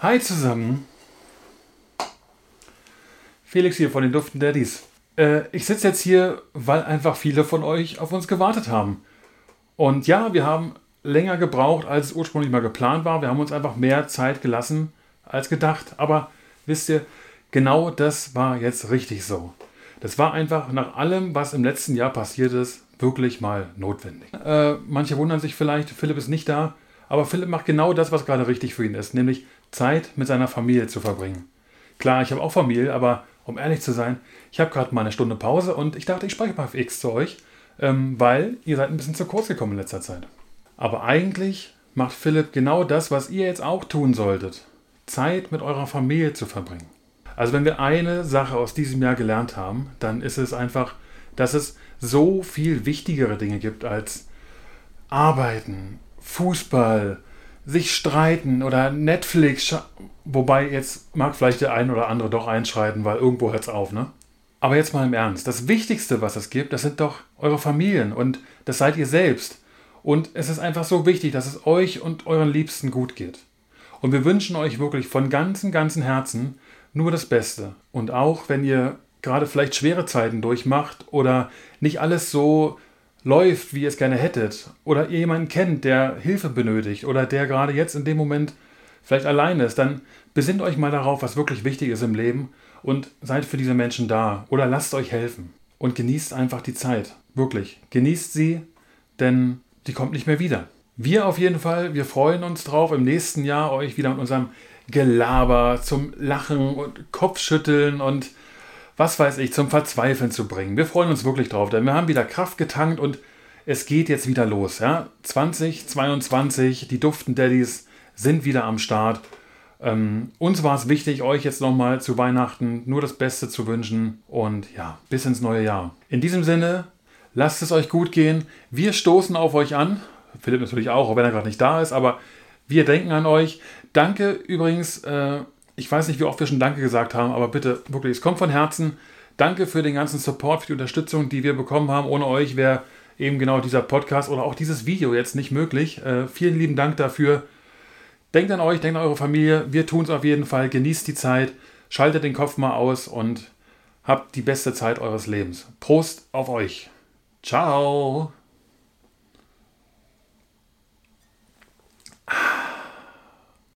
Hi zusammen. Felix hier von den Duften Daddies. Äh, ich sitze jetzt hier, weil einfach viele von euch auf uns gewartet haben. Und ja, wir haben länger gebraucht, als es ursprünglich mal geplant war. Wir haben uns einfach mehr Zeit gelassen als gedacht. Aber wisst ihr, genau das war jetzt richtig so. Das war einfach nach allem, was im letzten Jahr passiert ist, wirklich mal notwendig. Äh, manche wundern sich vielleicht, Philipp ist nicht da, aber Philipp macht genau das, was gerade richtig für ihn ist, nämlich Zeit mit seiner Familie zu verbringen. Klar, ich habe auch Familie, aber um ehrlich zu sein, ich habe gerade mal eine Stunde Pause und ich dachte, ich spreche mal auf X zu euch, ähm, weil ihr seid ein bisschen zu kurz gekommen in letzter Zeit. Aber eigentlich macht Philipp genau das, was ihr jetzt auch tun solltet. Zeit mit eurer Familie zu verbringen. Also wenn wir eine Sache aus diesem Jahr gelernt haben, dann ist es einfach, dass es so viel wichtigere Dinge gibt als Arbeiten, Fußball, sich streiten oder Netflix. Wobei jetzt mag vielleicht der ein oder andere doch einschreiten, weil irgendwo hört es auf, ne? Aber jetzt mal im Ernst. Das Wichtigste, was es gibt, das sind doch eure Familien und das seid ihr selbst. Und es ist einfach so wichtig, dass es euch und euren Liebsten gut geht. Und wir wünschen euch wirklich von ganzem, ganzem Herzen nur das Beste. Und auch wenn ihr gerade vielleicht schwere Zeiten durchmacht oder nicht alles so läuft, wie ihr es gerne hättet, oder ihr jemanden kennt, der Hilfe benötigt oder der gerade jetzt in dem Moment vielleicht allein ist, dann besinnt euch mal darauf, was wirklich wichtig ist im Leben und seid für diese Menschen da oder lasst euch helfen und genießt einfach die Zeit. Wirklich, genießt sie, denn die kommt nicht mehr wieder. Wir auf jeden Fall, wir freuen uns drauf, im nächsten Jahr euch wieder mit unserem Gelaber zum Lachen und Kopfschütteln und was weiß ich, zum Verzweifeln zu bringen. Wir freuen uns wirklich drauf, denn wir haben wieder Kraft getankt und es geht jetzt wieder los. Ja? 2022, die Duften Daddies sind wieder am Start. Ähm, uns war es wichtig, euch jetzt nochmal zu Weihnachten nur das Beste zu wünschen und ja, bis ins neue Jahr. In diesem Sinne, lasst es euch gut gehen. Wir stoßen auf euch an. Philipp natürlich auch, auch wenn er gerade nicht da ist, aber wir denken an euch. Danke übrigens. Äh, ich weiß nicht, wie oft wir schon Danke gesagt haben, aber bitte, wirklich, es kommt von Herzen. Danke für den ganzen Support, für die Unterstützung, die wir bekommen haben. Ohne euch wäre eben genau dieser Podcast oder auch dieses Video jetzt nicht möglich. Äh, vielen lieben Dank dafür. Denkt an euch, denkt an eure Familie. Wir tun es auf jeden Fall. Genießt die Zeit, schaltet den Kopf mal aus und habt die beste Zeit eures Lebens. Prost auf euch. Ciao.